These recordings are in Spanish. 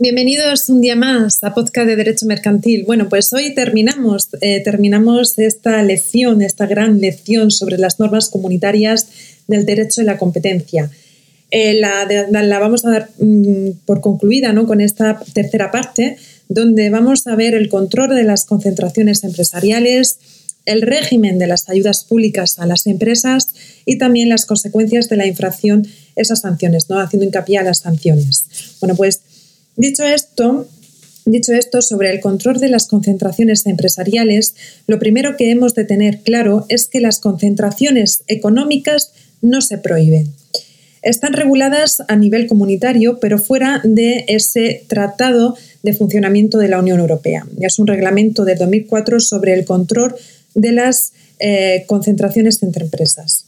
Bienvenidos un día más a Podcast de Derecho Mercantil. Bueno, pues hoy terminamos, eh, terminamos esta lección, esta gran lección sobre las normas comunitarias del derecho de la competencia. Eh, la, la, vamos a dar mm, por concluida ¿no? con esta tercera parte, donde vamos a ver el control de las concentraciones empresariales, el régimen de las ayudas públicas a las empresas y también las consecuencias de la infracción, esas sanciones, ¿no? haciendo hincapié a las sanciones. Bueno, pues Dicho esto, Dicho esto, sobre el control de las concentraciones empresariales, lo primero que hemos de tener claro es que las concentraciones económicas no se prohíben. Están reguladas a nivel comunitario, pero fuera de ese tratado de funcionamiento de la Unión Europea. Es un reglamento de 2004 sobre el control de las eh, concentraciones entre empresas.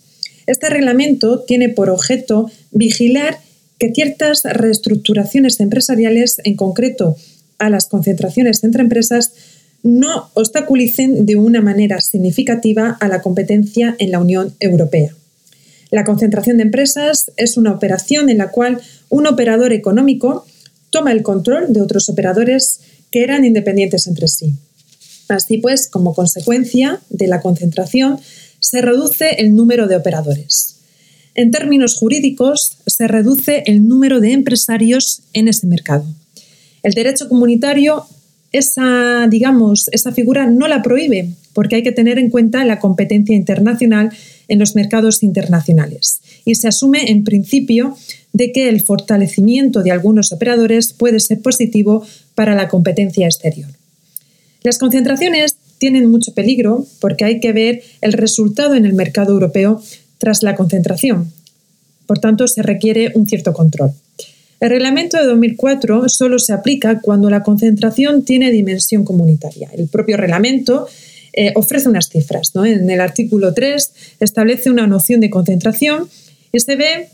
Este reglamento tiene por objeto vigilar que ciertas reestructuraciones empresariales, en concreto a las concentraciones entre empresas, no obstaculicen de una manera significativa a la competencia en la Unión Europea. La concentración de empresas es una operación en la cual un operador económico toma el control de otros operadores que eran independientes entre sí. Así pues, como consecuencia de la concentración, se reduce el número de operadores. En términos jurídicos, se reduce el número de empresarios en ese mercado. El derecho comunitario, esa, digamos, esa figura no la prohíbe, porque hay que tener en cuenta la competencia internacional en los mercados internacionales. Y se asume en principio de que el fortalecimiento de algunos operadores puede ser positivo para la competencia exterior. Las concentraciones tienen mucho peligro porque hay que ver el resultado en el mercado europeo tras la concentración. Por tanto, se requiere un cierto control. El reglamento de 2004 solo se aplica cuando la concentración tiene dimensión comunitaria. El propio reglamento eh, ofrece unas cifras. En el artículo 3 establece una noción de concentración y se ve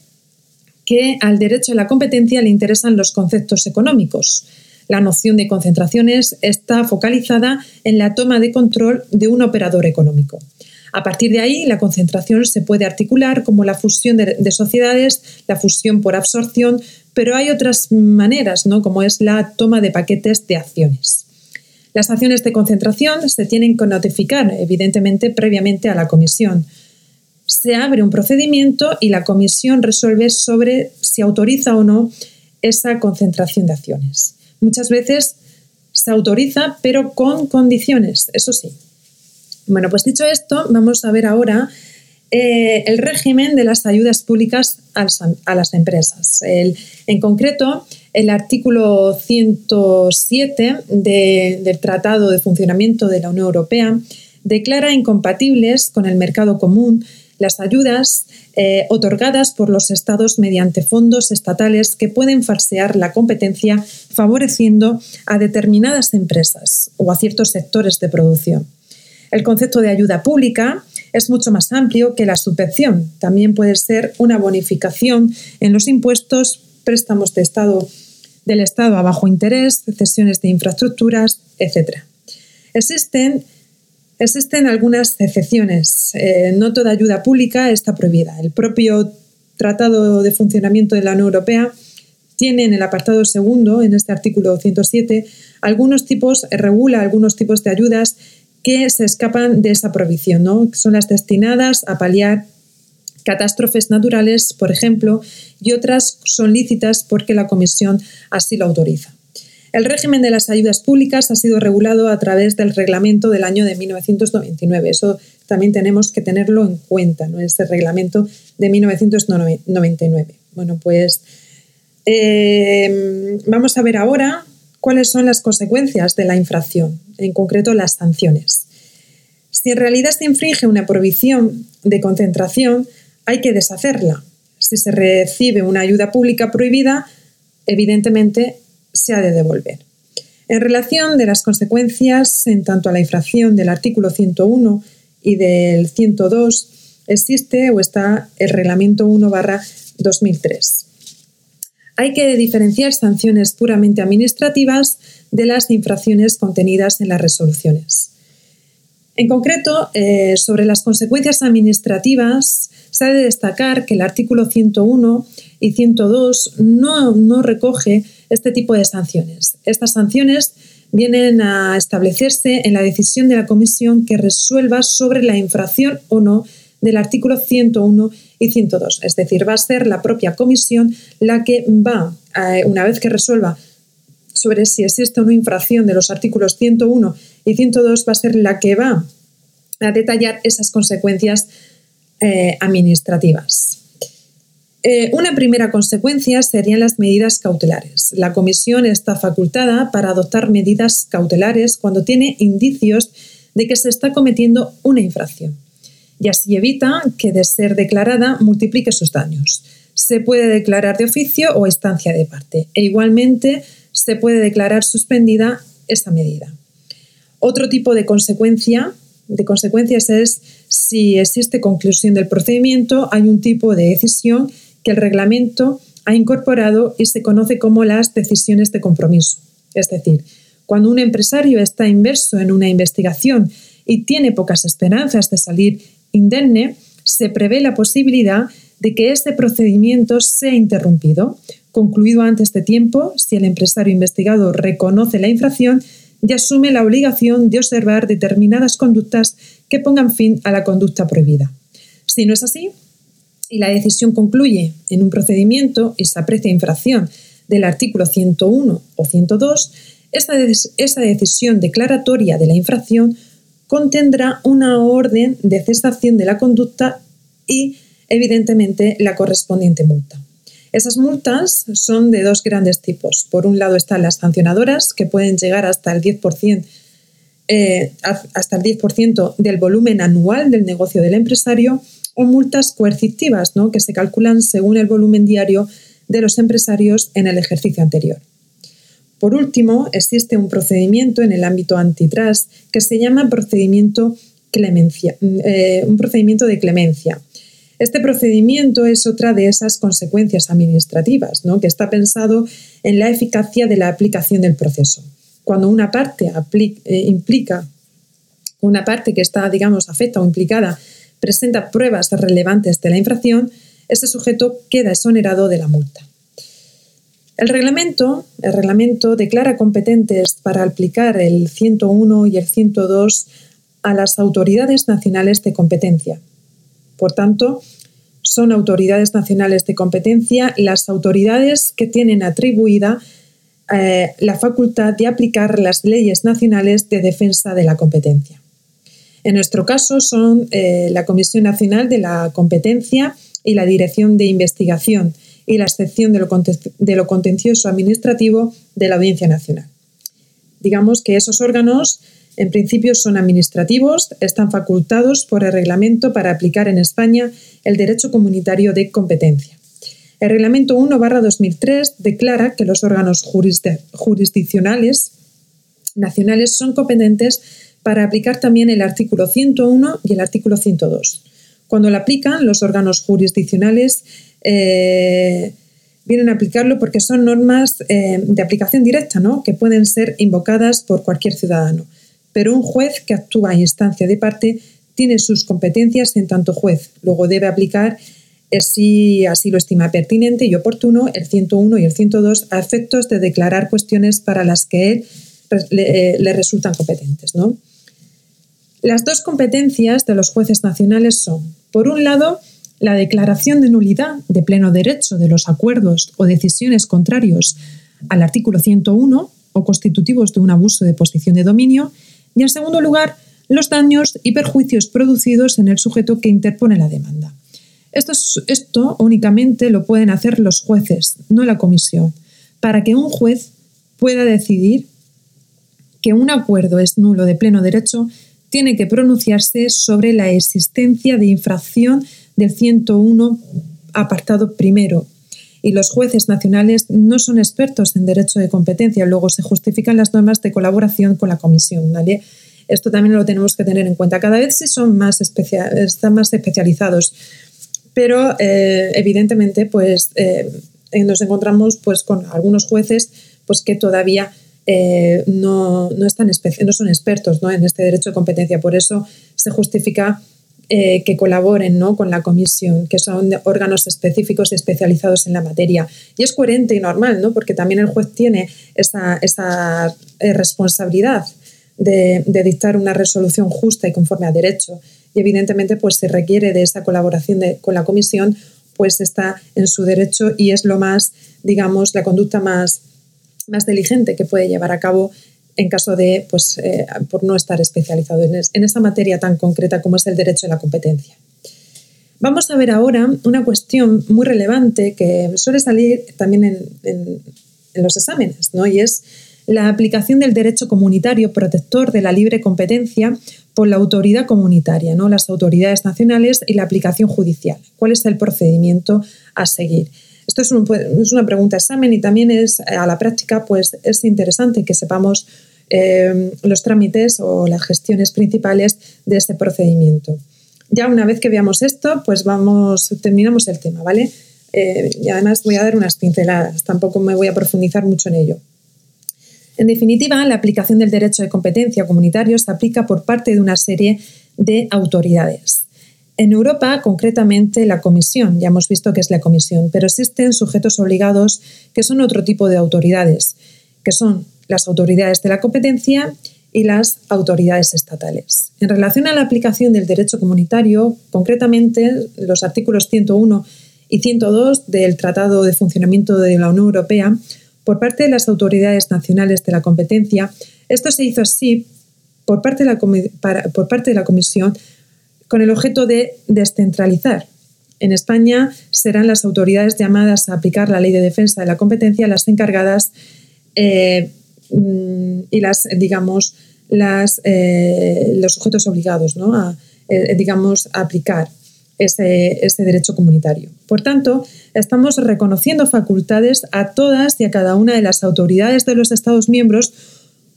que al derecho a la competencia le interesan los conceptos económicos. La noción de concentraciones está focalizada en la toma de control de un operador económico. A partir de ahí, la concentración se puede articular como la fusión de, sociedades, la fusión por absorción, pero hay otras maneras, ¿no? como es la toma de paquetes de acciones. Las acciones de concentración se tienen que notificar, evidentemente, previamente a la comisión. Se abre un procedimiento y la comisión resuelve sobre si autoriza o no esa concentración de acciones. Muchas veces se autoriza, pero con condiciones, eso sí, bueno, pues dicho esto, vamos a ver ahora eh, el régimen de las ayudas públicas a las, empresas. en concreto, el artículo 107 del Tratado de Funcionamiento de la Unión Europea declara incompatibles con el mercado común las ayudas eh, otorgadas por los estados mediante fondos estatales que pueden falsear la competencia favoreciendo a determinadas empresas o a ciertos sectores de producción. El concepto de ayuda pública es mucho más amplio que la subvención. También puede ser una bonificación en los impuestos, préstamos de estado, del Estado a bajo interés, cesiones de infraestructuras, etc. Existen, existen algunas excepciones. Eh, no toda ayuda pública está prohibida. El propio Tratado de Funcionamiento de la Unión Europea tiene en el apartado segundo, en este artículo 107, algunos tipos, regula algunos tipos de ayudas que se escapan de esa prohibición, ¿no? Son las destinadas a paliar catástrofes naturales, por ejemplo, y otras son lícitas porque la Comisión así lo autoriza. El régimen de las ayudas públicas ha sido regulado a través del reglamento del año de 1999. Eso también tenemos que tenerlo en cuenta, ¿no? Ese reglamento de 1999. Bueno, pues eh, vamos a ver ahora cuáles son las consecuencias de la infracción, en concreto las sanciones. Si en realidad se infringe una prohibición de concentración, hay que deshacerla. Si se recibe una ayuda pública prohibida, evidentemente se ha de devolver. En relación de las consecuencias en tanto a la infracción del artículo 101 y del 102, existe o está el Reglamento 1 2003 hay que diferenciar sanciones puramente administrativas de las infracciones contenidas en las resoluciones. En concreto, eh, sobre las consecuencias administrativas, se ha de destacar que el artículo 101 y 102 no, no recoge este tipo de sanciones. Estas sanciones vienen a establecerse en la decisión de la Comisión que resuelva sobre la infracción o no del artículo 101 y 102. Es decir, va a ser la propia Comisión la que va, una vez que resuelva sobre si existe o no infracción de los artículos 101 y 102 va a ser la que va a detallar esas consecuencias eh, administrativas. Eh, una primera consecuencia serían las medidas cautelares. La comisión está facultada para adoptar medidas cautelares cuando tiene indicios de que se está cometiendo una infracción y así evita que de ser declarada multiplique sus daños. Se puede declarar de oficio o estancia de parte e igualmente se puede declarar suspendida esta medida. Otro tipo de consecuencia de consecuencias es si existe conclusión del procedimiento, hay un tipo de decisión que el reglamento ha incorporado y se conoce como las decisiones de compromiso. Es decir, cuando un empresario está inverso en una investigación y tiene pocas esperanzas de salir indemne, se prevé la posibilidad de que este procedimiento sea interrumpido, concluido antes de tiempo, si el empresario investigado reconoce la infracción y asume la obligación de observar determinadas conductas que pongan fin a la conducta prohibida. Si no es así, y la decisión concluye en un procedimiento y se aprecia infracción del artículo 101 o 102, esa decisión declaratoria de la infracción contendrá una orden de cesación de la conducta y, evidentemente, la correspondiente multa. Esas multas son de dos grandes tipos. Por un lado están las sancionadoras, que pueden llegar hasta el 10%, eh, hasta el 10 del volumen anual del negocio del empresario, o multas coercitivas, ¿no? que se calculan según el volumen diario de los empresarios en el ejercicio anterior. Por último, existe un procedimiento en el ámbito antitrust que se llama procedimiento, clemencia, eh, un procedimiento de clemencia. Este procedimiento es otra de esas consecuencias administrativas, ¿no? que está pensado en la eficacia de la aplicación del proceso. Cuando una parte eh, implica, una parte que está, digamos, afecta o implicada, presenta pruebas relevantes de la infracción, ese sujeto queda exonerado de la multa. El reglamento, el reglamento declara competentes para aplicar el 101 y el 102 a las autoridades nacionales de competencia. Por tanto, son autoridades nacionales de competencia las autoridades que tienen atribuida eh, la facultad de aplicar las leyes nacionales de defensa de la competencia. En nuestro caso son eh, la Comisión Nacional de la Competencia y la Dirección de Investigación y la excepción de lo, contencioso administrativo de la Audiencia Nacional. Digamos que esos órganos en principio son administrativos, están facultados por el reglamento para aplicar en España el derecho comunitario de competencia. El reglamento 1-2003 declara que los órganos jurisdiccionales nacionales son competentes para aplicar también el artículo 101 y el artículo 102. Cuando lo aplican, los órganos jurisdiccionales eh, vienen a aplicarlo porque son normas eh, de aplicación directa, ¿no? que pueden ser invocadas por cualquier ciudadano. Pero un juez que actúa en instancia de parte tiene sus competencias en tanto juez. Luego debe aplicar, eh, si así lo estima pertinente y oportuno, el 101 y el 102 a efectos de declarar cuestiones para las que él le, resultan competentes. ¿no? Las dos competencias de los jueces nacionales son, por un lado, la declaración de nulidad de pleno derecho de los acuerdos o decisiones contrarios al artículo 101 o constitutivos de un abuso de posición de dominio y, en segundo lugar, los daños y perjuicios producidos en el sujeto que interpone la demanda. Esto, esto únicamente lo pueden hacer los jueces, no la comisión, para que un juez pueda decidir que un acuerdo es nulo de pleno derecho, tiene que pronunciarse sobre la existencia de infracción del 101 apartado primero. Y los jueces nacionales no son expertos en derecho de competencia, luego se justifican las normas de colaboración con la comisión. Esto también lo tenemos que tener en cuenta. Cada vez sí son más están más especializados, pero eh, evidentemente pues, eh, nos encontramos pues, con algunos jueces pues, que todavía eh, no, están no son expertos en este derecho de competencia. Por eso se justifica eh, que colaboren ¿no? con la comisión, que son órganos específicos y especializados en la materia. Y es coherente y normal, ¿no? porque también el juez tiene esa, esa eh, responsabilidad de, dictar una resolución justa y conforme a derecho. Y evidentemente, pues se requiere de esa colaboración con la comisión, pues está en su derecho y es lo más, digamos, la conducta más, más diligente que puede llevar a cabo en caso de, pues, eh, por no estar especializado en, esa esta materia tan concreta como es el derecho de la competencia. Vamos a ver ahora una cuestión muy relevante que suele salir también en, los exámenes, ¿no? y es la aplicación del derecho comunitario protector de la libre competencia por la autoridad comunitaria, ¿no? las autoridades nacionales y la aplicación judicial. ¿Cuál es el procedimiento a seguir? Esto es, es una pregunta examen y también es a la práctica, pues es interesante que sepamos eh, los trámites o las gestiones principales de este procedimiento. Ya una vez que veamos esto, pues vamos, terminamos el tema, ¿vale? Eh, y además voy a dar unas pinceladas, tampoco me voy a profundizar mucho en ello. En definitiva, la aplicación del derecho de competencia comunitario se aplica por parte de una serie de autoridades. En Europa, concretamente, la Comisión, ya hemos visto que es la Comisión, pero existen sujetos obligados que son otro tipo de autoridades, que son las autoridades de la competencia y las autoridades estatales. En relación a la aplicación del derecho comunitario, concretamente los artículos 101 y 102 del Tratado de Funcionamiento de la Unión Europea, por parte de las autoridades nacionales de la competencia, esto se hizo así por parte de la, por parte de la Comisión con el objeto de descentralizar. En España serán las autoridades llamadas a aplicar la ley de defensa de la competencia las encargadas eh, Mm, y las, digamos, las, eh, los sujetos obligados ¿no? a, eh, digamos, aplicar ese, ese, derecho comunitario. Por tanto, estamos reconociendo facultades a todas y a cada una de las autoridades de los Estados miembros,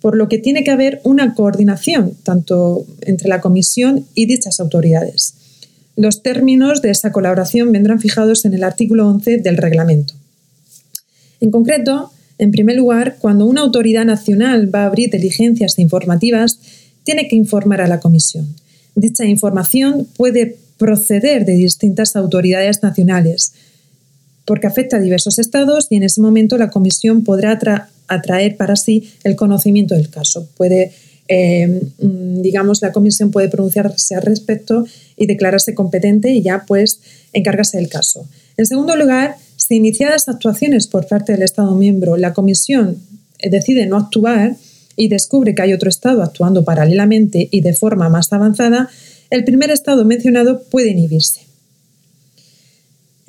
por lo que tiene que haber una coordinación tanto entre la Comisión y dichas autoridades. Los términos de esa colaboración vendrán fijados en el artículo 11 del reglamento. En concreto, en primer lugar, cuando una autoridad nacional va a abrir diligencias informativas, tiene que informar a la Comisión. Dicha información puede proceder de distintas autoridades nacionales, porque afecta a diversos estados y en ese momento la Comisión podrá atraer para sí el conocimiento del caso. Puede, eh, mm, digamos, la Comisión puede pronunciarse al respecto y declararse competente y ya pues encargarse del caso. En segundo lugar, si iniciadas actuaciones por parte del Estado miembro, la Comisión eh, decide no actuar y descubre que hay otro Estado actuando paralelamente y de forma más avanzada, el primer Estado mencionado puede inhibirse.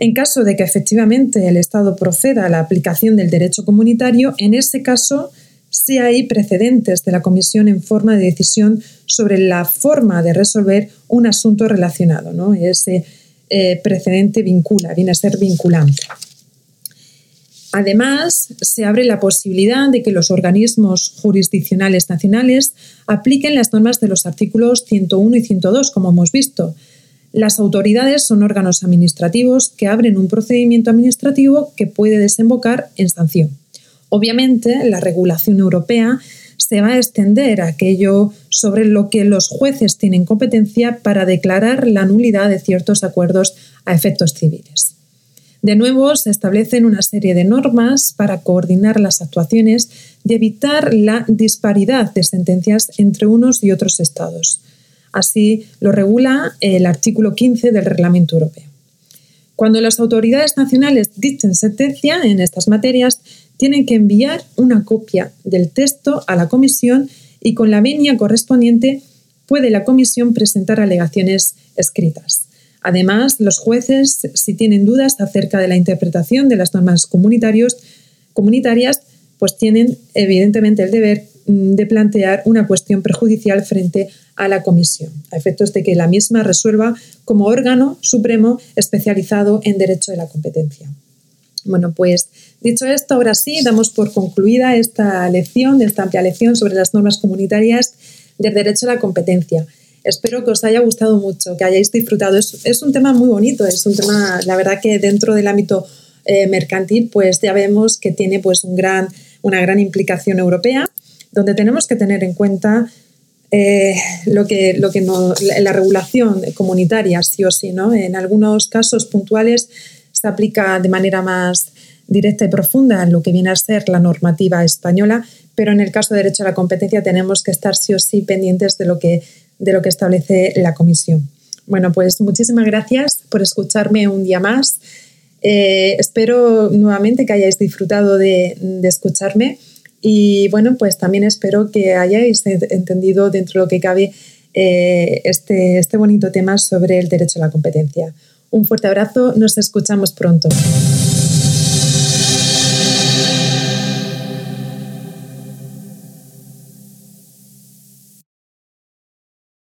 En caso de que efectivamente el Estado proceda a la aplicación del derecho comunitario, en ese caso si hay precedentes de la Comisión en forma de decisión sobre la forma de resolver un asunto relacionado. ¿no? Ese eh, precedente vincula, viene a ser vinculante. Además, se abre la posibilidad de que los organismos jurisdiccionales nacionales apliquen las normas de los artículos 101 y 102, como hemos visto. Las autoridades son órganos administrativos que abren un procedimiento administrativo que puede desembocar en sanción. Obviamente, la regulación europea se va a extender a aquello sobre lo que los jueces tienen competencia para declarar la nulidad de ciertos acuerdos a efectos civiles. De nuevo, se establecen una serie de normas para coordinar las actuaciones y evitar la disparidad de sentencias entre unos y otros estados. Así lo regula el artículo 15 del Reglamento Europeo. Cuando las autoridades nacionales dicten sentencia en estas materias, tienen que enviar una copia del texto a la Comisión y con la venia correspondiente puede la Comisión presentar alegaciones escritas. Además, los jueces, si tienen dudas acerca de la interpretación de las normas comunitarias, pues tienen evidentemente el deber de plantear una cuestión prejudicial frente a la comisión, a efectos de que la misma resuelva como órgano supremo especializado en derecho de la competencia. Bueno, pues dicho esto, ahora sí, damos por concluida esta lección, esta amplia lección sobre las normas comunitarias del derecho a la competencia. Espero que os haya gustado mucho, que hayáis disfrutado. Es, un tema muy bonito, es un tema, la verdad que dentro del ámbito eh, mercantil, pues ya vemos que tiene pues un gran una gran implicación europea, donde tenemos que tener en cuenta eh, lo que, lo que la regulación comunitaria, sí o sí, ¿no? En algunos casos puntuales se aplica de manera más directa y profunda en lo que viene a ser la normativa española, pero en el caso de derecho a la competencia tenemos que estar sí o sí pendientes de lo que, de lo que establece la Comisión. Bueno, pues muchísimas gracias por escucharme un día más. Eh, espero nuevamente que hayáis disfrutado de escucharme y bueno, pues también espero que hayáis entendido dentro de lo que cabe eh, este, este bonito tema sobre el derecho a la competencia. Un fuerte abrazo, nos escuchamos pronto.